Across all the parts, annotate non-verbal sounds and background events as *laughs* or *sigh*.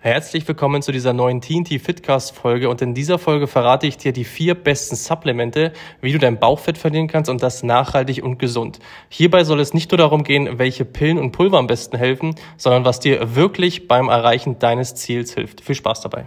Herzlich willkommen zu dieser neuen TNT Fitcast Folge und in dieser Folge verrate ich dir die vier besten Supplemente, wie du dein Bauchfett verlieren kannst und das nachhaltig und gesund. Hierbei soll es nicht nur darum gehen, welche Pillen und Pulver am besten helfen, sondern was dir wirklich beim Erreichen deines Ziels hilft. Viel Spaß dabei.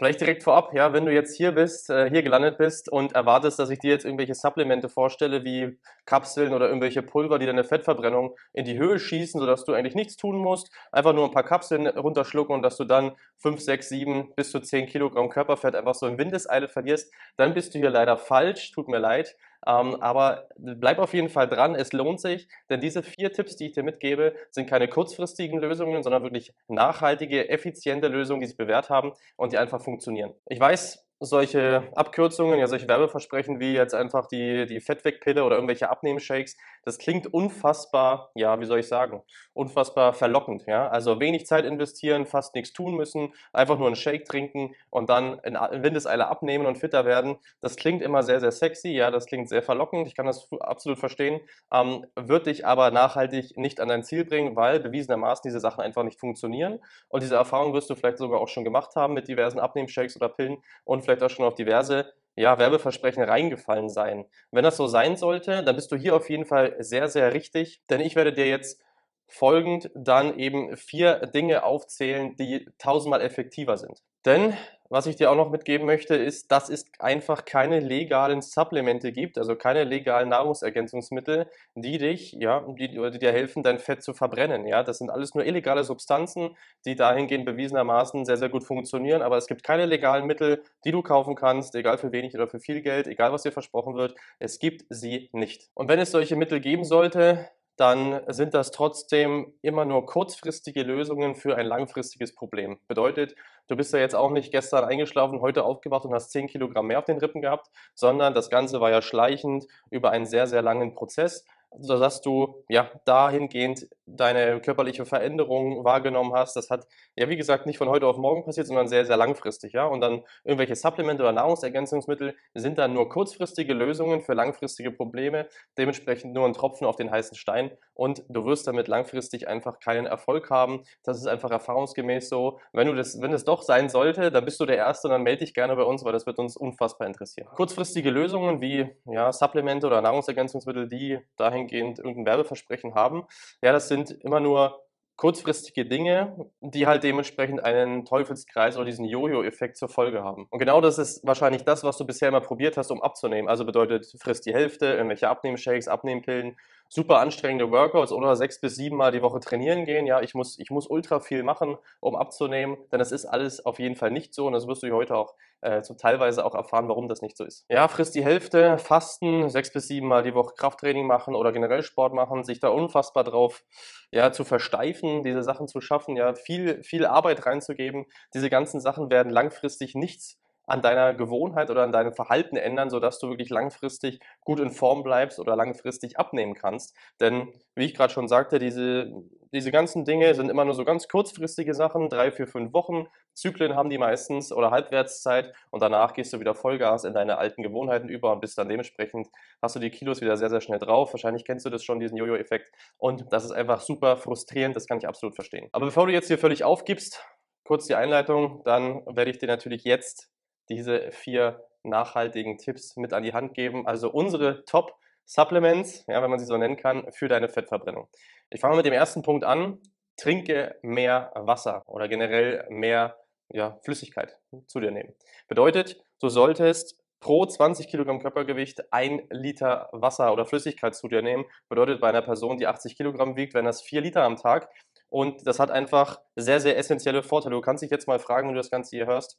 Vielleicht direkt vorab, ja, wenn du jetzt hier bist, äh, hier gelandet bist und erwartest, dass ich dir jetzt irgendwelche Supplemente vorstelle, wie Kapseln oder irgendwelche Pulver, die deine Fettverbrennung in die Höhe schießen, sodass du eigentlich nichts tun musst, einfach nur ein paar Kapseln runterschlucken und dass du dann 5, 6, 7 bis zu 10 Kilogramm Körperfett einfach so in Windeseile verlierst, dann bist du hier leider falsch, tut mir leid. Ähm, aber bleib auf jeden Fall dran, es lohnt sich, denn diese vier Tipps, die ich dir mitgebe, sind keine kurzfristigen Lösungen, sondern wirklich nachhaltige, effiziente Lösungen, die sich bewährt haben und die einfach funktionieren. Ich weiß, solche Abkürzungen, ja solche Werbeversprechen wie jetzt einfach die, die Fettwegpille oder irgendwelche Abnehmshakes, das klingt unfassbar, ja, wie soll ich sagen, unfassbar verlockend, ja. Also wenig Zeit investieren, fast nichts tun müssen, einfach nur einen Shake trinken und dann in, Windeseile abnehmen und fitter werden. Das klingt immer sehr, sehr sexy, ja, das klingt sehr verlockend, ich kann das absolut verstehen, ähm, wird dich aber nachhaltig nicht an dein Ziel bringen, weil bewiesenermaßen diese Sachen einfach nicht funktionieren und diese Erfahrung wirst du vielleicht sogar auch schon gemacht haben mit diversen Abnehmshakes oder Pillen und vielleicht auch schon auf diverse ja, Werbeversprechen reingefallen sein. Wenn das so sein sollte, dann bist du hier auf jeden Fall sehr, sehr richtig, denn ich werde dir jetzt folgend dann eben vier Dinge aufzählen, die tausendmal effektiver sind. Denn was ich dir auch noch mitgeben möchte, ist, dass es einfach keine legalen Supplemente gibt, also keine legalen Nahrungsergänzungsmittel, die dich, ja, die, die dir helfen, dein Fett zu verbrennen. Ja, das sind alles nur illegale Substanzen, die dahingehend bewiesenermaßen sehr, sehr gut funktionieren. Aber es gibt keine legalen Mittel, die du kaufen kannst, egal für wenig oder für viel Geld, egal was dir versprochen wird. Es gibt sie nicht. Und wenn es solche Mittel geben sollte, dann sind das trotzdem immer nur kurzfristige Lösungen für ein langfristiges Problem. Bedeutet, du bist ja jetzt auch nicht gestern eingeschlafen, heute aufgewacht und hast 10 Kilogramm mehr auf den Rippen gehabt, sondern das Ganze war ja schleichend über einen sehr, sehr langen Prozess sodass du ja dahingehend deine körperliche Veränderung wahrgenommen hast. Das hat ja wie gesagt nicht von heute auf morgen passiert, sondern sehr, sehr langfristig. Ja? Und dann irgendwelche Supplemente oder Nahrungsergänzungsmittel sind dann nur kurzfristige Lösungen für langfristige Probleme, dementsprechend nur ein Tropfen auf den heißen Stein und du wirst damit langfristig einfach keinen Erfolg haben. Das ist einfach erfahrungsgemäß so. Wenn du das, wenn es doch sein sollte, dann bist du der Erste und dann melde dich gerne bei uns, weil das wird uns unfassbar interessieren. Kurzfristige Lösungen wie ja, Supplemente oder Nahrungsergänzungsmittel, die dahin dahingehend irgendein Werbeversprechen haben. Ja, das sind immer nur kurzfristige Dinge, die halt dementsprechend einen Teufelskreis oder diesen Jojo-Effekt zur Folge haben. Und genau das ist wahrscheinlich das, was du bisher immer probiert hast, um abzunehmen. Also bedeutet, frisst die Hälfte, irgendwelche Abnehmshakes, Abnehmpillen, super anstrengende Workouts oder sechs bis sieben Mal die Woche trainieren gehen. Ja, ich muss, ich muss ultra viel machen, um abzunehmen, denn das ist alles auf jeden Fall nicht so und das wirst du heute auch äh, so teilweise auch erfahren, warum das nicht so ist. Ja, frisst die Hälfte, fasten, sechs bis sieben Mal die Woche Krafttraining machen oder generell Sport machen, sich da unfassbar drauf ja, zu versteifen, diese Sachen zu schaffen, ja, viel, viel Arbeit reinzugeben. Diese ganzen Sachen werden langfristig nichts an deiner Gewohnheit oder an deinem Verhalten ändern, sodass du wirklich langfristig gut in Form bleibst oder langfristig abnehmen kannst. Denn, wie ich gerade schon sagte, diese, diese ganzen Dinge sind immer nur so ganz kurzfristige Sachen, drei, vier, fünf Wochen. Zyklen haben die meistens oder Halbwertszeit und danach gehst du wieder Vollgas in deine alten Gewohnheiten über und bist dann dementsprechend, hast du die Kilos wieder sehr, sehr schnell drauf. Wahrscheinlich kennst du das schon, diesen Jojo-Effekt. Und das ist einfach super frustrierend, das kann ich absolut verstehen. Aber bevor du jetzt hier völlig aufgibst, kurz die Einleitung, dann werde ich dir natürlich jetzt diese vier nachhaltigen Tipps mit an die Hand geben. Also unsere Top Supplements, ja, wenn man sie so nennen kann, für deine Fettverbrennung. Ich fange mit dem ersten Punkt an. Trinke mehr Wasser oder generell mehr ja, Flüssigkeit zu dir nehmen. Bedeutet, du solltest pro 20 Kilogramm Körpergewicht ein Liter Wasser oder Flüssigkeit zu dir nehmen. Bedeutet bei einer Person, die 80 Kilogramm wiegt, wären das 4 Liter am Tag. Und das hat einfach sehr, sehr essentielle Vorteile. Du kannst dich jetzt mal fragen, wenn du das Ganze hier hörst,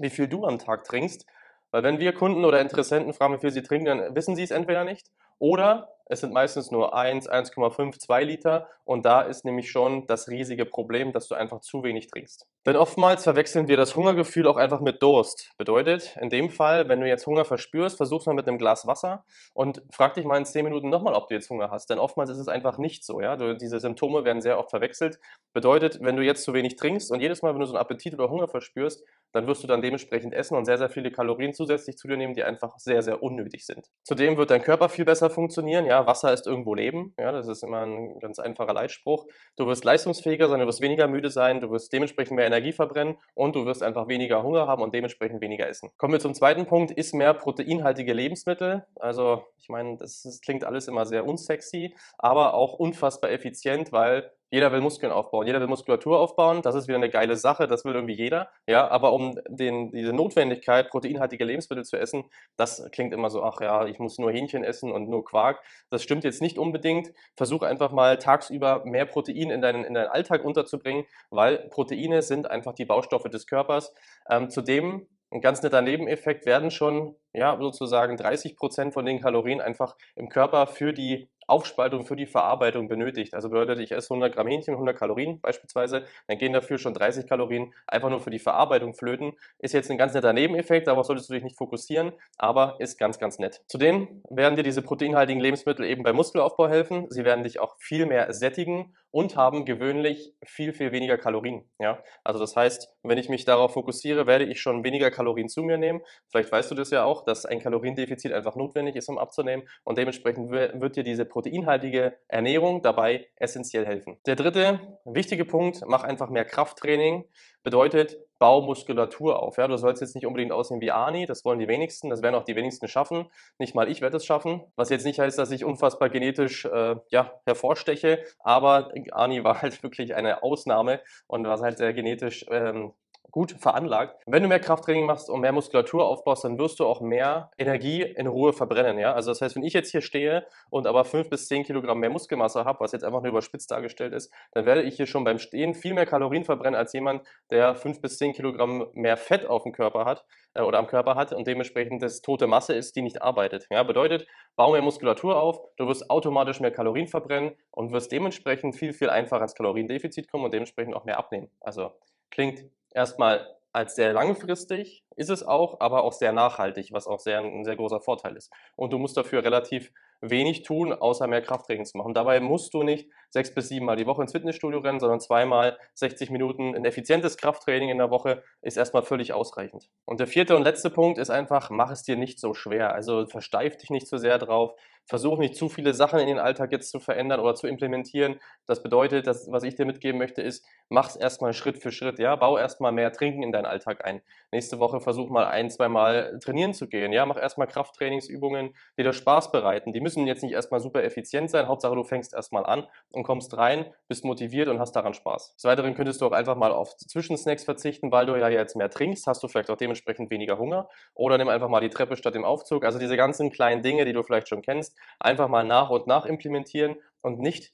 wie viel du am Tag trinkst. Weil wenn wir Kunden oder Interessenten fragen, wie viel sie trinken, dann wissen sie es entweder nicht Oder es sind meistens nur 1, 1,5, 2 Liter und da ist nämlich schon das riesige Problem, dass du einfach zu wenig trinkst. Denn oftmals verwechseln wir das Hungergefühl auch einfach mit Durst. Bedeutet, in dem Fall, wenn du jetzt Hunger verspürst, versuch's mal mit einem Glas Wasser und frag dich mal in 10 Minuten nochmal, ob du jetzt Hunger hast. Denn oftmals ist es einfach nicht so. Ja? Du, diese Symptome werden sehr oft verwechselt. Bedeutet, wenn du jetzt zu wenig trinkst und jedes Mal, wenn du so einen Appetit oder Hunger verspürst, dann wirst du dann dementsprechend essen und sehr, sehr viele Kalorien zusätzlich zu dir nehmen, die einfach sehr, sehr unnötig sind. Zudem wird dein Körper viel besser funktionieren. Ja, Wasser ist irgendwo Leben. Ja, das ist immer ein ganz einfacher Leitspruch. Du wirst leistungsfähiger sein, du wirst weniger müde sein, du wirst dementsprechend mehr Energie verbrennen und du wirst einfach weniger Hunger haben und dementsprechend weniger essen. Kommen wir zum zweiten Punkt, isst mehr proteinhaltige Lebensmittel. Also ich meine, das, das klingt alles immer sehr unsexy, aber auch unfassbar effizient, weil jeder will Muskeln aufbauen, jeder will Muskulatur aufbauen, das ist wieder eine geile Sache, das will irgendwie jeder, ja, aber um den, diese Notwendigkeit, proteinhaltige Lebensmittel zu essen, das klingt immer so, ach ja, ich muss nur Hähnchen essen und nur Quark, das stimmt jetzt nicht unbedingt, versuch einfach mal tagsüber mehr Protein in deinen, in deinen Alltag unterzubringen, weil Proteine sind einfach die Baustoffe des Körpers, ähm, zudem ein ganz netter Nebeneffekt werden schon, ja, sozusagen 30 Prozent von den Kalorien einfach im Körper für die Aufspaltung für die Verarbeitung benötigt. Also bedeutet, ich esse 100 Gramm Hähnchen, 100 Kalorien beispielsweise, dann gehen dafür schon 30 Kalorien einfach nur für die Verarbeitung flöten. Ist jetzt ein ganz netter Nebeneffekt, darauf solltest du dich nicht fokussieren, aber ist ganz, ganz nett. Zudem werden dir diese proteinhaltigen Lebensmittel eben beim Muskelaufbau helfen. Sie werden dich auch viel mehr sättigen und haben gewöhnlich viel, viel weniger Kalorien. Ja? Also das heißt, wenn ich mich darauf fokussiere, werde ich schon weniger Kalorien zu mir nehmen. Vielleicht weißt du das ja auch, dass ein Kaloriendefizit einfach notwendig ist, um abzunehmen und dementsprechend wird dir diese proteinhaltige Ernährung dabei essentiell helfen. Der dritte wichtige Punkt, mach einfach mehr Krafttraining. Bedeutet, bau Muskulatur auf. Ja? Du sollst jetzt nicht unbedingt aussehen wie Ani, das wollen die wenigsten, das werden auch die wenigsten schaffen. Nicht mal ich werde es schaffen. Was jetzt nicht heißt, dass ich unfassbar genetisch äh, ja, hervorsteche, aber Ani war halt *laughs* wirklich eine Ausnahme und war halt sehr genetisch ähm, gut veranlagt. Wenn du mehr Krafttraining machst und mehr Muskulatur aufbaust, dann wirst du auch mehr Energie in Ruhe verbrennen. Ja? Also das heißt, wenn ich jetzt hier stehe und aber 5 bis 10 Kilogramm mehr Muskelmasse habe, was jetzt einfach nur überspitzt dargestellt ist, dann werde ich hier schon beim Stehen viel mehr Kalorien verbrennen als jemand, der 5 bis 10 Kilogramm mehr Fett auf dem Körper hat äh, oder am Körper hat und dementsprechend das tote Masse ist, die nicht arbeitet. Ja? Bedeutet, bau mehr Muskulatur auf, du wirst automatisch mehr Kalorien verbrennen und wirst dementsprechend viel, viel einfacher ins Kaloriendefizit kommen und dementsprechend auch mehr abnehmen. Also klingt erstmal als sehr langfristig ist es auch, aber auch sehr nachhaltig, was auch sehr, ein sehr großer Vorteil ist. Und du musst dafür relativ wenig tun, außer mehr Krafttraining zu machen. Dabei musst du nicht sechs bis sieben Mal die Woche ins Fitnessstudio rennen, sondern zweimal 60 Minuten ein effizientes Krafttraining in der Woche ist erstmal völlig ausreichend. Und der vierte und letzte Punkt ist einfach, mach es dir nicht so schwer. Also versteif dich nicht zu so sehr drauf. Versuch nicht zu viele Sachen in den Alltag jetzt zu verändern oder zu implementieren. Das bedeutet, dass, was ich dir mitgeben möchte, ist, mach es erstmal Schritt für Schritt. Ja? Bau erstmal mehr Trinken in deinen Alltag ein. Nächste Woche versuch mal ein, zwei Mal trainieren zu gehen. Ja? Mach erstmal Krafttrainingsübungen, die dir Spaß bereiten. Die müssen jetzt nicht erstmal super effizient sein. Hauptsache, du fängst erstmal an und kommst rein, bist motiviert und hast daran Spaß. Des Weiteren könntest du auch einfach mal auf Zwischensnacks verzichten, weil du ja jetzt mehr trinkst, hast du vielleicht auch dementsprechend weniger Hunger. Oder nimm einfach mal die Treppe statt dem Aufzug. Also diese ganzen kleinen Dinge, die du vielleicht schon kennst, einfach mal nach und nach implementieren und nicht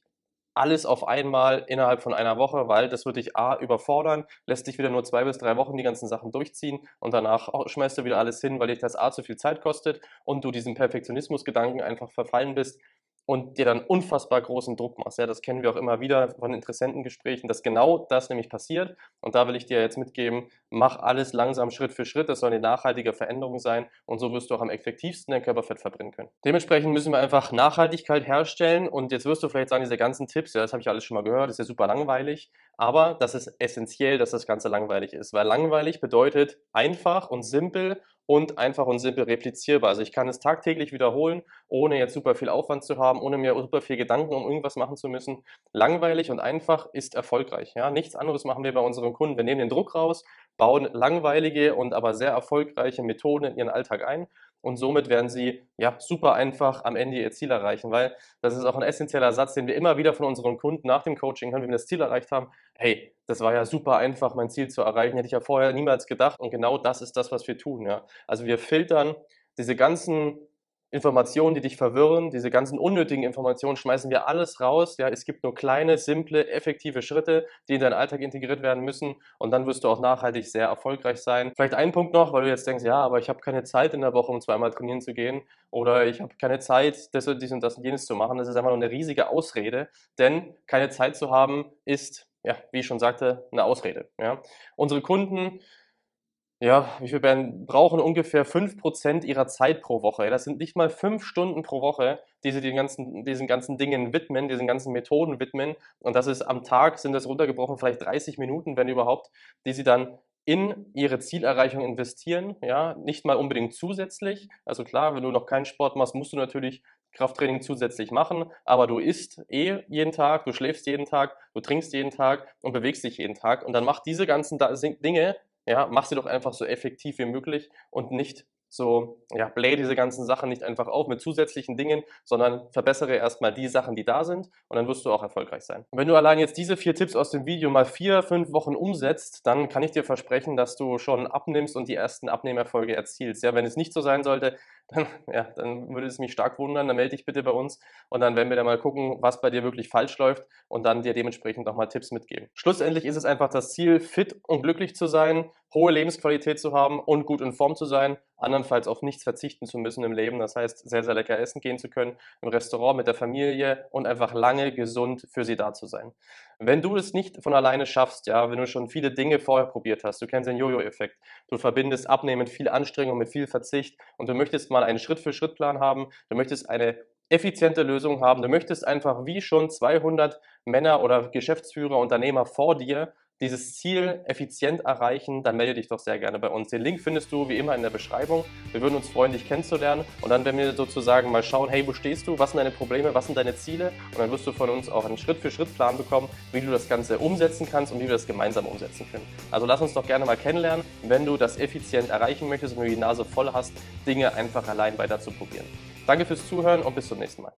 alles auf einmal innerhalb von einer Woche, weil das wird dich A überfordern, lässt dich wieder nur zwei bis drei Wochen die ganzen Sachen durchziehen und danach schmeißt du wieder alles hin, weil dich das A zu viel Zeit kostet und du diesem Perfektionismusgedanken einfach verfallen bist und dir dann unfassbar großen Druck machst. Ja, das kennen wir auch immer wieder von Interessentengesprächen, dass genau das nämlich passiert. Und da will ich dir jetzt mitgeben, mach alles langsam Schritt für Schritt. Das soll eine nachhaltige Veränderung sein und so wirst du auch am effektivsten dein Körperfett verbrennen können. Dementsprechend müssen wir einfach Nachhaltigkeit herstellen und jetzt wirst du vielleicht sagen, diese ganzen Tipps, ja, das habe ich alles schon mal gehört, ist ja super langweilig, aber das ist essentiell, dass das Ganze langweilig ist, weil langweilig bedeutet einfach und simpel und einfach und simpel replizierbar. Also ich kann es tagtäglich wiederholen, ohne jetzt super viel Aufwand zu haben, ohne mir super viel Gedanken um irgendwas machen zu müssen. Langweilig und einfach ist erfolgreich. Ja? Nichts anderes machen wir bei unseren Kunden. Wir nehmen den Druck raus, bauen langweilige und aber sehr erfolgreiche Methoden in ihren Alltag ein und somit werden sie ja super einfach am Ende ihr Ziel erreichen, weil das ist auch ein essentieller Satz, den wir immer wieder von unseren Kunden nach dem Coaching hören, wenn wir das Ziel erreicht haben. Hey, das war ja super einfach, mein Ziel zu erreichen, hätte ich ja vorher niemals gedacht und genau das ist das, was wir tun. Ja. Also wir filtern diese ganzen Informationen, die dich verwirren, diese ganzen unnötigen Informationen, schmeißen wir alles raus. Ja, es gibt nur kleine, simple, effektive Schritte, die in deinen Alltag integriert werden müssen und dann wirst du auch nachhaltig sehr erfolgreich sein. Vielleicht ein Punkt noch, weil du jetzt denkst, ja, aber ich habe keine Zeit in der Woche, um zweimal trainieren zu gehen oder ich habe keine Zeit, das und dies und das und jenes zu machen. Das ist einfach nur eine riesige Ausrede, denn keine Zeit zu haben ist, ja, wie ich schon sagte, eine Ausrede. Ja. Unsere Kunden ja, wie viel werden, brauchen ungefähr 5% ihrer Zeit pro Woche. Das sind nicht mal 5 Stunden pro Woche, die sie den ganzen, diesen ganzen Dingen widmen, diesen ganzen Methoden widmen. Und das ist am Tag, sind das runtergebrochen, vielleicht 30 Minuten, wenn überhaupt, die sie dann in ihre Zielerreichung investieren. Ja, nicht mal unbedingt zusätzlich. Also klar, wenn du noch keinen Sport machst, musst du natürlich Krafttraining zusätzlich machen, aber du isst eh jeden Tag, du schläfst jeden Tag, du trinkst jeden Tag und bewegst dich jeden Tag. Und dann mach diese ganzen Dinge ja, mach sie doch einfach so effektiv wie möglich und nicht so, ja, bläh diese ganzen Sachen nicht einfach auf mit zusätzlichen Dingen, sondern verbessere erstmal die Sachen, die da sind und dann wirst du auch erfolgreich sein. Und wenn du allein jetzt diese vier Tipps aus dem Video mal vier, fünf Wochen umsetzt, dann kann ich dir versprechen, dass du schon abnimmst und die ersten Abnehmerfolge erzielst. Ja, wenn es nicht so sein sollte, dann, *laughs* ja, dann würde es mich stark wundern, dann melde dich bitte bei uns und dann werden wir da mal gucken, was bei dir wirklich falsch läuft und dann dir dementsprechend nochmal Tipps mitgeben. Schlussendlich ist es einfach das Ziel, fit und glücklich zu sein, hohe Lebensqualität zu haben und gut in Form zu sein, andernfalls auf nichts verzichten zu müssen im Leben, das heißt sehr, sehr lecker essen gehen zu können, im Restaurant mit der Familie und einfach lange gesund für sie da zu sein. Wenn du es nicht von alleine schaffst, ja, wenn du schon viele Dinge vorher probiert hast, du kennst den Jojo-Effekt, du verbindest Abnehmen mit viel Anstrengung, mit viel Verzicht und du möchtest mal einen Schritt-für-Schritt-Plan haben, du möchtest eine effiziente Lösung haben, du möchtest einfach wie schon 200 Männer oder Geschäftsführer, Unternehmer vor dir dieses Ziel effizient erreichen, dann melde dich doch sehr gerne bei uns. Den Link findest du wie immer in der Beschreibung. Wir würden uns freuen, dich kennenzulernen und dann werden wir sozusagen mal schauen, hey, wo stehst du, was sind deine Probleme, was sind deine Ziele und dann wirst du von uns auch einen Schritt-für-Schritt-Plan bekommen, wie du das Ganze umsetzen kannst und wie wir das gemeinsam umsetzen können. Also lass uns doch gerne mal kennenlernen, wenn du das effizient erreichen möchtest und du die Nase voll hast, Dinge einfach allein weiter zu probieren. Danke fürs Zuhören und bis zum nächsten Mal.